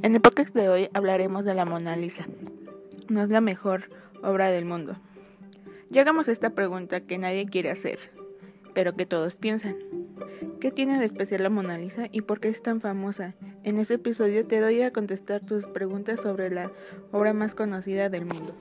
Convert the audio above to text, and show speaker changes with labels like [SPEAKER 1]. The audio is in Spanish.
[SPEAKER 1] En el podcast de hoy hablaremos de la Mona Lisa. No es la mejor obra del mundo. Llegamos a esta pregunta que nadie quiere hacer, pero que todos piensan. ¿Qué tiene de especial la Mona Lisa y por qué es tan famosa? En este episodio te doy a contestar tus preguntas sobre la obra más conocida del mundo.